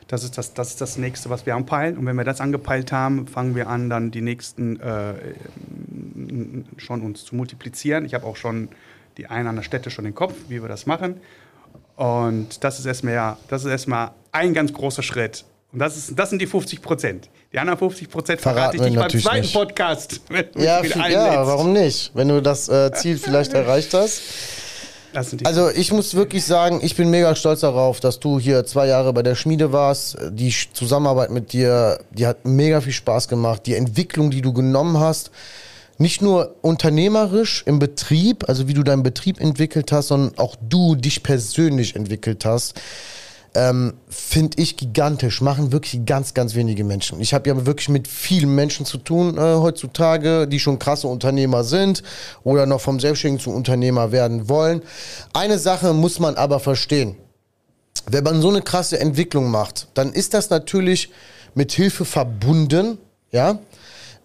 A: Das ist das, das ist das nächste, was wir anpeilen. Und wenn wir das angepeilt haben, fangen wir an, dann die nächsten äh, schon uns zu multiplizieren. Ich habe auch schon die eine an der Städte schon im Kopf, wie wir das machen. Und das ist erstmal, das ist erstmal ein ganz großer Schritt. Und das, ist, das sind die 50 Prozent. Die anderen 50 Prozent verrate ich dich beim zweiten
B: nicht.
A: Podcast.
B: Ja, ja, warum nicht? Wenn du das äh, Ziel vielleicht erreicht hast. Also ich muss wirklich sagen, ich bin mega stolz darauf, dass du hier zwei Jahre bei der Schmiede warst. Die Zusammenarbeit mit dir, die hat mega viel Spaß gemacht. Die Entwicklung, die du genommen hast, nicht nur unternehmerisch im Betrieb, also wie du deinen Betrieb entwickelt hast, sondern auch du dich persönlich entwickelt hast, ähm, finde ich gigantisch. Machen wirklich ganz, ganz wenige Menschen. Ich habe ja wirklich mit vielen Menschen zu tun äh, heutzutage, die schon krasse Unternehmer sind oder noch vom Selbstständigen zum Unternehmer werden wollen. Eine Sache muss man aber verstehen. Wenn man so eine krasse Entwicklung macht, dann ist das natürlich mit Hilfe verbunden, ja.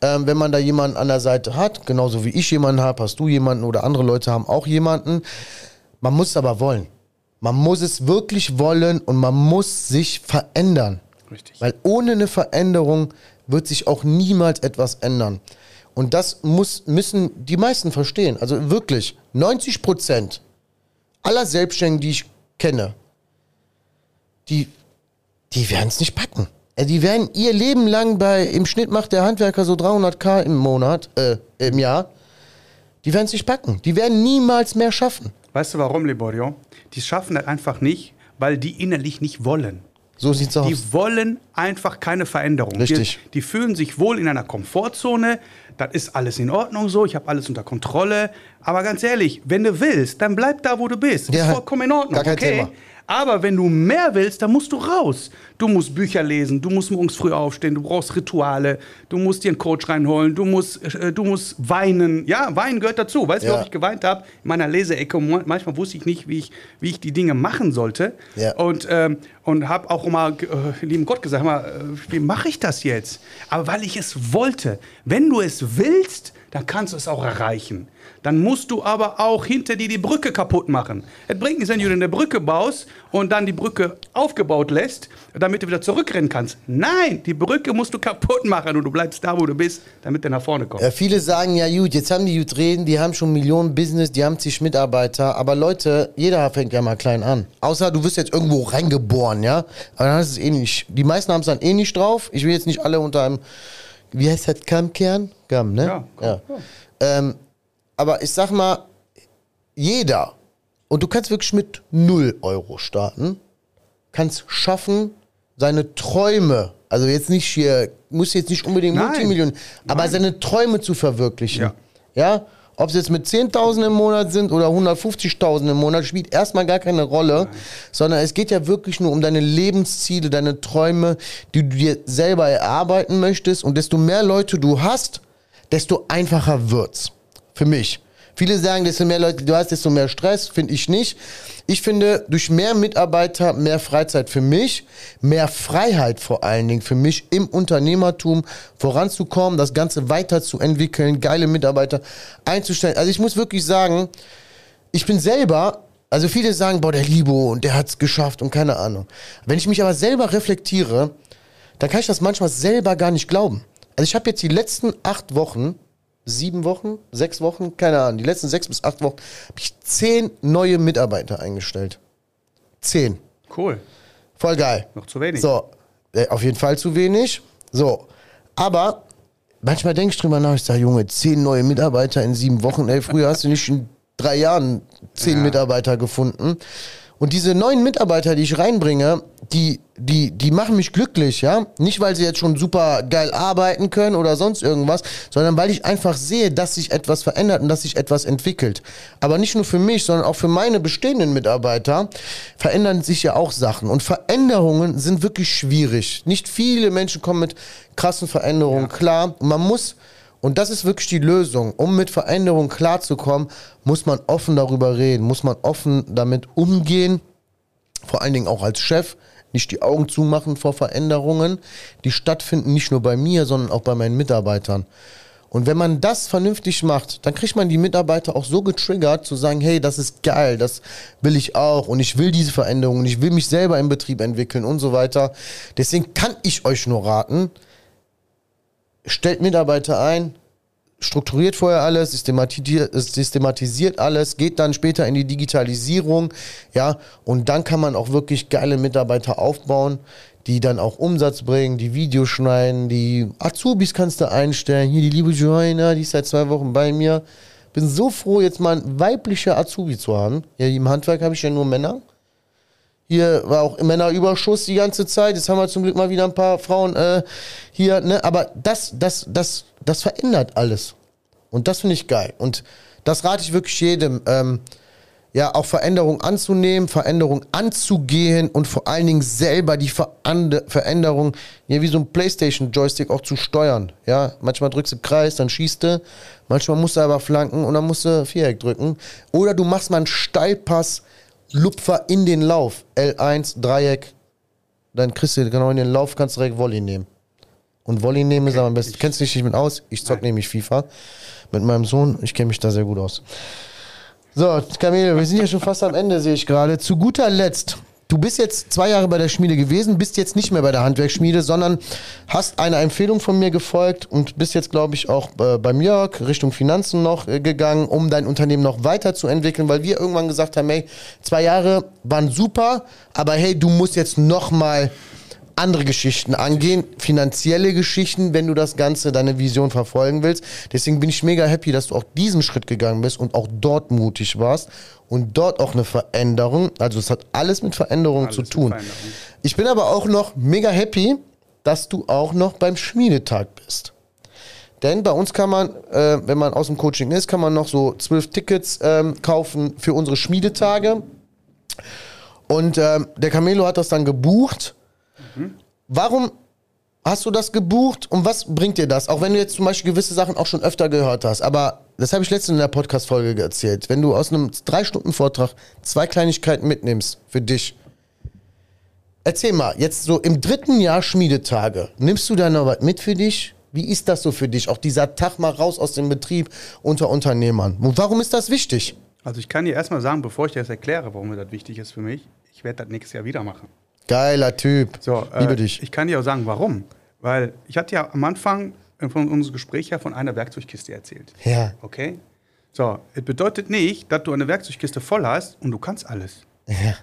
B: Ähm, wenn man da jemanden an der Seite hat, genauso wie ich jemanden habe, hast du jemanden oder andere Leute haben auch jemanden. Man muss aber wollen. Man muss es wirklich wollen und man muss sich verändern.
A: Richtig.
B: Weil ohne eine Veränderung wird sich auch niemals etwas ändern. Und das muss, müssen die meisten verstehen. Also wirklich, 90 Prozent aller Selbstständigen, die ich kenne, die, die werden es nicht packen. Äh, Die werden ihr Leben lang bei, im Schnitt macht der Handwerker so 300k im Monat, äh, im Jahr. Die werden es nicht packen. Die werden niemals mehr schaffen.
A: Weißt du warum, Liborio? Die schaffen das einfach nicht, weil die innerlich nicht wollen.
B: So sieht's aus.
A: Die wollen einfach keine Veränderung.
B: Richtig.
A: Die, die fühlen sich wohl in einer Komfortzone. das ist alles in Ordnung so, ich habe alles unter Kontrolle. Aber ganz ehrlich, wenn du willst, dann bleib da, wo du bist.
B: Ja,
A: ist vollkommen in Ordnung.
B: gar kein
A: okay?
B: Thema.
A: Aber wenn du mehr willst, dann musst du raus. Du musst Bücher lesen, du musst morgens früh aufstehen, du brauchst Rituale, du musst dir einen Coach reinholen, du musst, äh, du musst weinen. Ja, weinen gehört dazu. Weißt du, wie
B: Ja.
A: oft ich geweint habe? In meiner Leseecke. Manchmal wusste ich nicht, wie ich, wie ich die Dinge machen sollte.
B: Ja.
A: Und, ähm, und habe auch immer äh, lieben Gott gesagt, mal, äh, wie mache ich das jetzt? Aber weil ich es wollte. Wenn du es willst, dann kannst du es auch erreichen. Dann musst du aber auch hinter dir die Brücke kaputt machen. Es bringt nichts, wenn du eine Brücke baust und dann die Brücke aufgebaut lässt, damit du wieder zurückrennen kannst. Nein, die Brücke musst du kaputt machen und du bleibst da, wo du bist, damit du nach vorne kommst.
B: Ja, viele sagen ja, gut, jetzt haben die gut reden, die haben schon Millionen Business, die haben zig Mitarbeiter, aber Leute, jeder fängt ja mal klein an. Außer du wirst jetzt irgendwo reingeboren, ja? Aber dann ist es eh nicht. Die meisten haben es dann eh nicht drauf. Ich will jetzt nicht alle unter einem, wie heißt das, Kammkern? Gamm, ne?
A: Ja, komm,
B: ja. Ähm, aber ich sag mal, jeder, und du kannst wirklich mit 0 Euro starten, kannst schaffen, seine Träume, also jetzt nicht hier, muss jetzt nicht unbedingt. Multimillionen, aber seine Träume zu verwirklichen.
A: Ja.
B: Ja. Ob es jetzt mit 10.000 im Monat sind oder 150.000 im Monat, spielt erstmal gar keine Rolle, sondern es geht ja wirklich nur um deine Lebensziele, deine Träume, die du dir selber erarbeiten möchtest. Und desto mehr Leute du hast, desto einfacher wird's. Für mich. Viele sagen, desto mehr Leute du hast, desto mehr Stress. Finde ich nicht. Ich finde, durch mehr Mitarbeiter, mehr Freizeit für mich, mehr Freiheit vor allen Dingen für mich im Unternehmertum voranzukommen, das Ganze weiterzuentwickeln, geile Mitarbeiter einzustellen. Also ich muss wirklich sagen, ich bin selber, also viele sagen, boah, der Libo und der hat's geschafft und keine Ahnung. Wenn ich mich aber selber reflektiere, dann kann ich das manchmal selber gar nicht glauben. Also ich habe jetzt die letzten acht Wochen, sieben Wochen, sechs Wochen, keine Ahnung, die letzten sechs bis acht Wochen, habe ich zehn neue Mitarbeiter eingestellt. Zehn.
A: Cool.
B: Voll geil.
A: Noch zu wenig.
B: So, äh, auf jeden Fall zu wenig. So, aber manchmal denke ich drüber nach, ich sage, Junge, zehn neue Mitarbeiter in sieben Wochen. Ey, früher hast du nicht in drei Jahren zehn
A: Ja.
B: Mitarbeiter gefunden. Und diese neuen Mitarbeiter, die ich reinbringe, die, die, die machen mich glücklich, ja. Nicht, weil sie jetzt schon super geil arbeiten können oder sonst irgendwas, sondern weil ich einfach sehe, dass sich etwas verändert und dass sich etwas entwickelt. Aber nicht nur für mich, sondern auch für meine bestehenden Mitarbeiter verändern sich ja auch Sachen. Und Veränderungen sind wirklich schwierig. Nicht viele Menschen kommen mit krassen Veränderungen klar. Und man muss und das ist wirklich die Lösung. Um mit Veränderungen klarzukommen, muss man offen darüber reden, muss man offen damit umgehen, vor allen Dingen auch als Chef, nicht die Augen zumachen vor Veränderungen, die stattfinden nicht nur bei mir, sondern auch bei meinen Mitarbeitern. Und wenn man das vernünftig macht, dann kriegt man die Mitarbeiter auch so getriggert, zu sagen, hey, das ist geil, das will ich auch und ich will diese Veränderungen, ich will mich selber im Betrieb entwickeln und so weiter. Deswegen kann ich euch nur raten, stellt Mitarbeiter ein, strukturiert vorher alles, systematisiert, alles, geht dann später in die Digitalisierung, ja, und dann kann man auch wirklich geile Mitarbeiter aufbauen, die dann auch Umsatz bringen, die Videos schneiden, die Azubis kannst du einstellen. Hier die liebe Joanna, die ist seit zwei Wochen bei mir. Bin so froh, jetzt mal ein weiblicher Azubi zu haben. Ja, im Handwerk habe ich ja nur Männer. Hier war auch Männerüberschuss die ganze Zeit. Jetzt haben wir zum Glück mal wieder ein paar Frauen äh, hier. Ne? Aber das, das, das, das verändert alles. Und das finde ich geil. Und das rate ich wirklich jedem. Ähm, ja, auch Veränderung anzunehmen, Veränderung anzugehen und vor allen Dingen selber die Verande Veränderung, ja, wie so ein Playstation-Joystick auch zu steuern. Ja, manchmal drückst du Kreis, dann schießt du, manchmal musst du aber flanken und dann musst du Viereck drücken. Oder du machst mal einen Steilpass, Lupfer in den Lauf, L1, Dreieck, dann kriegst du genau in den Lauf, kannst direkt Volley nehmen. Und Volley nehmen ist aber am besten. Kennst du dich nicht mit aus? Ich zock nämlich FIFA mit meinem Sohn. Ich kenne mich da sehr gut aus. So, Kamil, wir sind ja schon fast am Ende, sehe ich gerade. Zu guter Letzt, du bist jetzt zwei Jahre bei der Schmiede gewesen, bist jetzt nicht mehr bei der Handwerksschmiede, sondern hast einer Empfehlung von mir gefolgt und bist jetzt, glaube ich, auch äh, beim Jörg Richtung Finanzen noch äh, gegangen, um dein Unternehmen noch weiterzuentwickeln, weil wir irgendwann gesagt haben, hey, zwei Jahre waren super, aber hey, du musst jetzt noch mal andere Geschichten angehen, finanzielle Geschichten, wenn du das Ganze, deine Vision verfolgen willst. Deswegen bin ich mega happy, dass du auch diesen Schritt gegangen bist und auch dort mutig warst und dort auch eine Veränderung, also es hat alles mit Veränderung
A: Alles
B: zu tun.
A: Veränderung.
B: Ich bin aber auch noch mega happy, dass du auch noch beim Schmiedetag bist. Denn bei uns kann man, äh, wenn man aus dem Coaching ist, kann man noch so zwölf Tickets ähm, kaufen für unsere Schmiedetage. Und ähm, der Camelo hat das dann gebucht. Warum hast du das gebucht und was bringt dir das? Auch wenn du jetzt zum Beispiel gewisse Sachen auch schon öfter gehört hast. Aber das habe ich letztens in der Podcast-Folge erzählt. Wenn du aus einem Drei-Stunden-Vortrag zwei Kleinigkeiten mitnimmst für dich. Erzähl mal, jetzt so im dritten Jahr Schmiedetage, nimmst du da noch was mit für dich? Wie ist das so für dich? Auch dieser Tag mal raus aus dem Betrieb unter Unternehmern. Und warum ist das wichtig?
A: Also ich kann dir erstmal sagen, bevor ich dir das erkläre, warum mir das wichtig ist für mich, ich werde das nächstes Jahr wieder machen.
B: Geiler Typ.
A: So, äh,
B: Liebe dich.
A: Ich kann dir auch sagen, warum. Weil ich hatte ja am Anfang von unserem Gespräch ja von einer Werkzeugkiste erzählt.
B: Ja.
A: Okay? So, es bedeutet nicht, dass du eine Werkzeugkiste voll hast und du kannst alles.
B: Ja.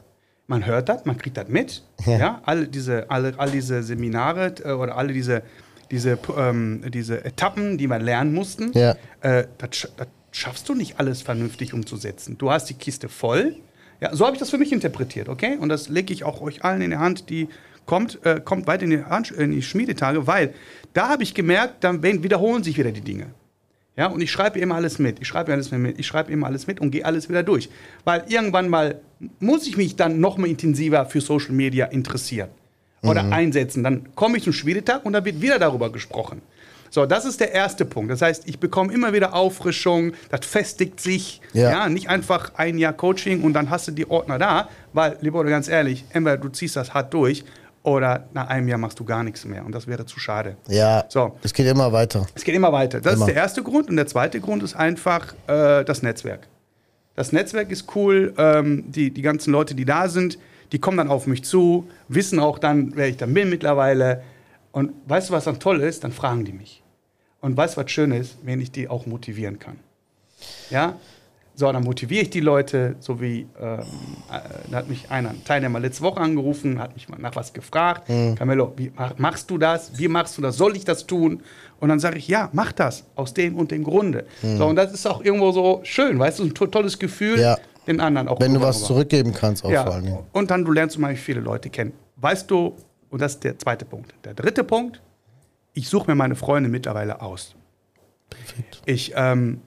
A: Man hört das, man kriegt das mit.
B: Ja.
A: Ja. alle diese, alle, all diese Seminare äh, oder alle diese, diese, ähm, diese Etappen, die wir lernen mussten,
B: Ja.
A: äh, das, das schaffst du nicht alles vernünftig umzusetzen. Du hast die Kiste voll. Ja, so habe ich das für mich interpretiert, okay? Und das lege ich auch euch allen in die Hand, die kommt, äh, kommt weit in die, Hand, in die Schmiedetage, weil da habe ich gemerkt, dann wiederholen sich wieder die Dinge. Ja, und ich schreibe immer alles mit. Ich schreibe alles mit. Ich schreibe immer alles mit und gehe alles wieder durch. Weil irgendwann mal muss ich mich dann noch mal intensiver für Social Media interessieren oder einsetzen. Dann komme ich zum Schmiedetag und dann wird wieder darüber gesprochen. So, das ist der erste Punkt. Das heißt, ich bekomme immer wieder Auffrischung, das festigt sich.
B: Ja.
A: Ja. nicht einfach ein Jahr Coaching und dann hast du die Ordner da, weil, lieber oder ganz ehrlich, entweder du ziehst das hart durch oder nach einem Jahr machst du gar nichts mehr und das wäre zu schade.
B: Ja.
A: So.
B: Es geht immer weiter.
A: Es geht immer weiter. Das
B: Immer.
A: ist der erste Grund. Und der zweite Grund ist einfach äh, das Netzwerk. Das Netzwerk ist cool. Ähm, die, die ganzen Leute, die da sind, die kommen dann auf mich zu, wissen auch dann, wer ich dann bin mittlerweile. Und weißt du, was dann toll ist? Dann fragen die mich. Und weißt du, was schön ist? Wenn ich die auch motivieren kann. Ja? So, dann motiviere ich die Leute, so wie ähm, äh, da hat mich einer, ein Teilnehmer letzte Woche angerufen, hat mich mal nach was gefragt. Camillo, wie mach- machst du das? Wie machst du das? Soll ich das tun? Und dann sage ich, ja, mach das, aus dem und dem Grunde. So, und das ist auch irgendwo so schön, weißt du, ein to tolles Gefühl,
B: Ja.
A: den anderen auch
B: Wenn du was
A: rüber-
B: zurückgeben kannst, auch
A: ja,
B: vor allen Dingen.
A: und dann du lernst zum Beispiel viele Leute kennen. Weißt du, und das ist der zweite Punkt. Der dritte Punkt, ich suche mir meine Freunde mittlerweile aus. Ich, ähm,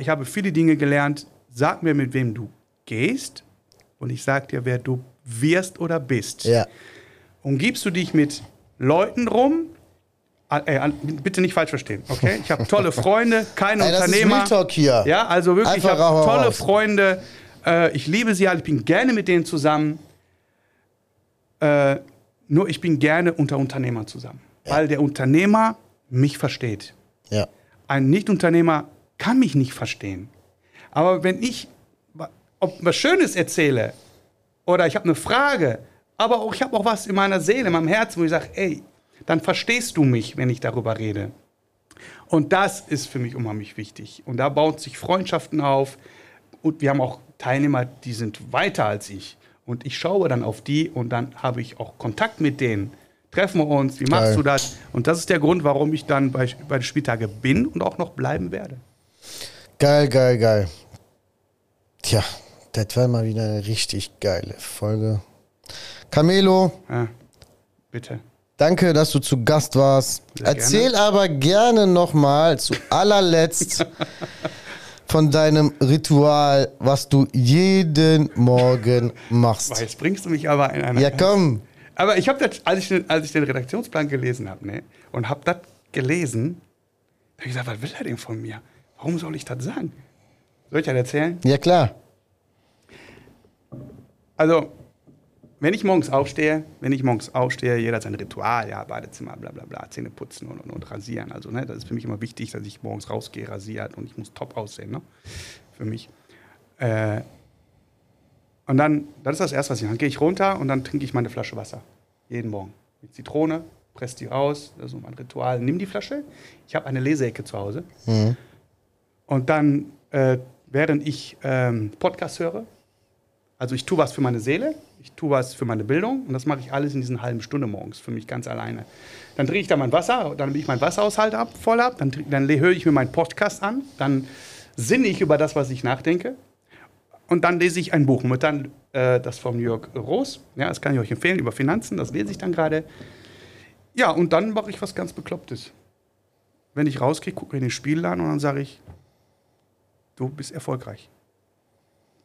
A: ich habe viele Dinge gelernt. Sag mir, mit wem du gehst und ich sag dir, wer du wirst oder bist.
B: Ja.
A: Umgibst du dich mit Leuten rum, Ah, äh, bitte nicht falsch verstehen, okay? Ich habe tolle Freunde, keine
B: Ey, das ist
A: Unternehmer.
B: Real Talk hier.
A: Ja, also wirklich, ich
B: Einfach
A: habe
B: hau
A: tolle
B: raus.
A: Freunde. Äh, ich liebe sie alle, ich bin gerne mit denen zusammen. Nur ich bin gerne unter Unternehmern zusammen. Weil der Unternehmer mich versteht.
B: Ja.
A: Ein Nicht-Unternehmer kann mich nicht verstehen. Aber wenn ich was Schönes erzähle oder ich habe eine Frage, aber auch, ich habe auch was in meiner Seele, in meinem Herzen, wo ich sage, ey, dann verstehst du mich, wenn ich darüber rede. Und das ist für mich unheimlich wichtig. Und da bauen sich Freundschaften auf. Und wir haben auch Teilnehmer, die sind weiter als ich. Und ich schaue dann auf die und dann habe ich auch Kontakt mit denen. Treffen wir uns, wie machst
B: Geil.
A: du das? Und das ist der Grund, warum ich dann bei, bei den Spieltage bin und auch noch bleiben werde.
B: Geil, geil, geil. Tja, das war mal wieder eine richtig geile Folge. Camelo,
A: Ja, bitte.
B: danke, dass du zu Gast warst.
A: Sehr
B: Erzähl aber gerne nochmal zu allerletzt von deinem Ritual, was du jeden Morgen
A: Boah,
B: machst.
A: Jetzt bringst du mich aber in eine.
B: Ja, komm.
A: Aber ich habe das, als ich, den- als ich den Redaktionsplan gelesen habe, ne, und habe das gelesen, habe ich gesagt, was will er denn von mir? Warum soll ich das sagen? Soll ich das erzählen?
B: Ja, klar.
A: Also, wenn ich morgens aufstehe, wenn ich morgens aufstehe, jeder hat sein Ritual, ja, Badezimmer, bla bla bla, Zähne putzen und, und, und rasieren. Also, ne, das ist für mich immer wichtig, dass ich morgens rausgehe, rasiert und ich muss top aussehen, ne? Für mich. Äh, und dann, das ist das Erste, was ich mache. Dann gehe ich runter und dann trinke ich meine Flasche Wasser. Jeden Morgen. Mit Zitrone, presse die raus, das ist so mein Ritual. Nimm die Flasche. Ich habe eine Leseecke zu Hause. Und dann, äh, während ich ähm, Podcast höre, also ich tue was für meine Seele, ich tue was für meine Bildung und das mache ich alles in diesen halben Stunde morgens für mich ganz alleine. Dann trinke ich da mein Wasser, dann bin ich meinen Wasserhaushalt ab, voll ab, dann, dann höre ich mir meinen Podcast an, dann sinne ich über das, was ich nachdenke und dann lese ich ein Buch. Und dann äh, das von Jörg Roos, ja, das kann ich euch empfehlen, über Finanzen, das lese ich dann gerade. Ja, und dann mache ich was ganz Beklopptes. wenn ich rausgehe, gucke ich in den Spiegel an und dann sage ich, du bist erfolgreich.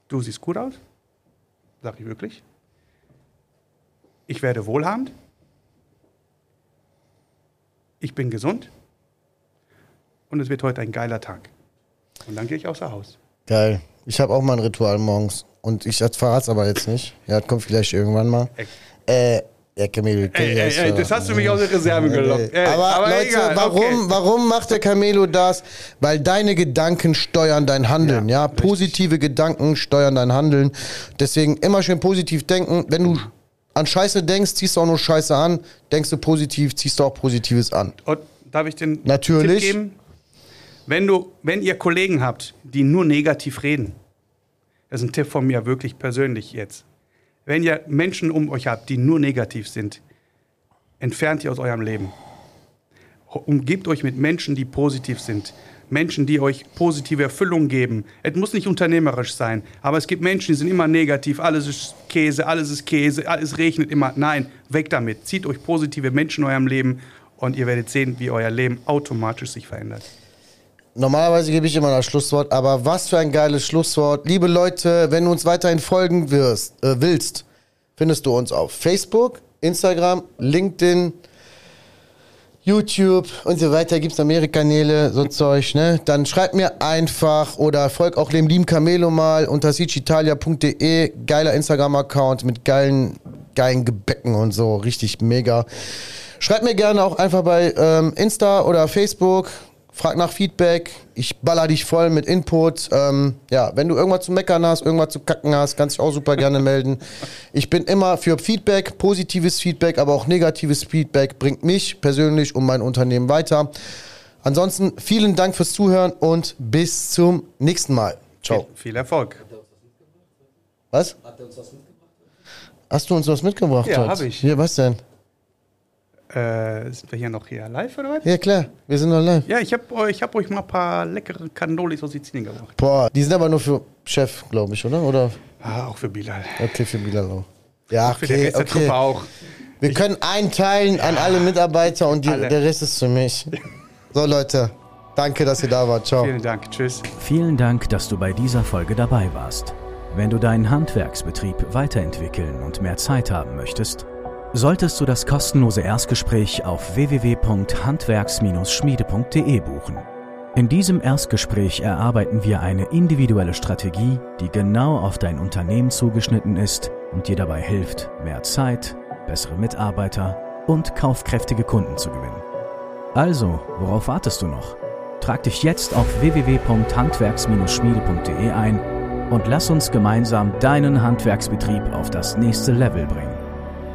A: Du siehst gut aus. Sag ich wirklich. Ich werde wohlhabend. Ich bin gesund. Und es wird heute ein geiler Tag. Und dann gehe ich außer Haus.
B: Geil. Ich habe auch mal ein Ritual morgens. Und ich verrate es aber jetzt nicht. Ja, das kommt vielleicht irgendwann mal. Äh, ja, Camelo,
A: Ey, ey, ey, das hast du mich aus der Reserve gelockt. Ey,
B: aber,
A: aber
B: Leute,
A: egal,
B: warum,
A: okay.
B: warum macht der Camelo das? Weil deine Gedanken steuern dein Handeln, ja.
A: Ja,
B: Positive Gedanken steuern dein Handeln. Deswegen immer schön positiv denken. Wenn du an Scheiße denkst, ziehst du auch nur Scheiße an. Denkst du positiv, ziehst du auch Positives an.
A: Und darf ich den
B: Natürlich.
A: Tipp geben? Wenn, du, wenn ihr Kollegen habt, die nur negativ reden, das ist ein Tipp von mir wirklich persönlich jetzt. Wenn ihr Menschen um euch habt, die nur negativ sind, entfernt ihr aus eurem Leben. Umgebt euch mit Menschen, die positiv sind. Menschen, die euch positive Erfüllung geben. Es muss nicht unternehmerisch sein, aber es gibt Menschen, die sind immer negativ. Alles ist Käse, alles ist Käse, es regnet immer. Nein, weg damit. Zieht euch positive Menschen in eurem Leben und ihr werdet sehen, wie euer Leben automatisch sich verändert.
B: Normalerweise gebe ich immer das Schlusswort, aber was für ein geiles Schlusswort. Liebe Leute, wenn du uns weiterhin folgen wirst, äh, willst, findest du uns auf Facebook, Instagram, LinkedIn, YouTube und so weiter. Gibt es noch mehrere Kanäle, so Zeug, ne? Dann schreib mir einfach oder folg auch dem lieben Camelo mal unter sicitalia.de. Geiler Instagram-Account mit geilen, geilen Gebäcken und so. Richtig mega. Schreibt mir gerne auch einfach bei ähm, Insta oder Facebook. Frag nach Feedback. Ich baller dich voll mit Input. Ähm, ja, wenn du irgendwas zu meckern hast, irgendwas zu kacken hast, kannst dich auch super gerne melden. Ich bin immer für Feedback, positives Feedback, aber auch negatives Feedback bringt mich persönlich und mein Unternehmen weiter. Ansonsten vielen Dank fürs Zuhören und bis zum nächsten Mal. Ciao.
A: Viel, viel Erfolg.
B: Was? Hast du uns was mitgebracht?
A: Ja,
B: heute?
A: hab ich.
B: Hier, was denn?
A: Äh, sind wir hier noch hier live oder was?
B: Ja, klar. Wir sind noch live.
A: Ja, ich habe euch, hab euch mal ein paar leckere Cannolis aus Sizilien gebracht.
B: Boah, die sind aber nur für Chef, glaube ich, oder? Oder?
A: Ah, auch für Bilal.
B: Okay, für Bilal auch. Ja,
A: Für den
B: okay,
A: Rest der
B: okay.
A: Truppe auch.
B: Wir können einteilen an alle Mitarbeiter und die,
A: Alle.
B: der Rest ist für mich. So, Leute. Danke, dass ihr da wart. Ciao.
A: Vielen Dank. Tschüss.
C: Vielen Dank, dass du bei dieser Folge dabei warst. Wenn du deinen Handwerksbetrieb weiterentwickeln und mehr Zeit haben möchtest, solltest du das kostenlose Erstgespräch auf www.handwerks-schmiede.de buchen. In diesem Erstgespräch erarbeiten wir eine individuelle Strategie, die genau auf dein Unternehmen zugeschnitten ist und dir dabei hilft, mehr Zeit, bessere Mitarbeiter und kaufkräftige Kunden zu gewinnen. Also, worauf wartest du noch? Trag dich jetzt auf www.handwerks-schmiede.de ein und lass uns gemeinsam deinen Handwerksbetrieb auf das nächste Level bringen.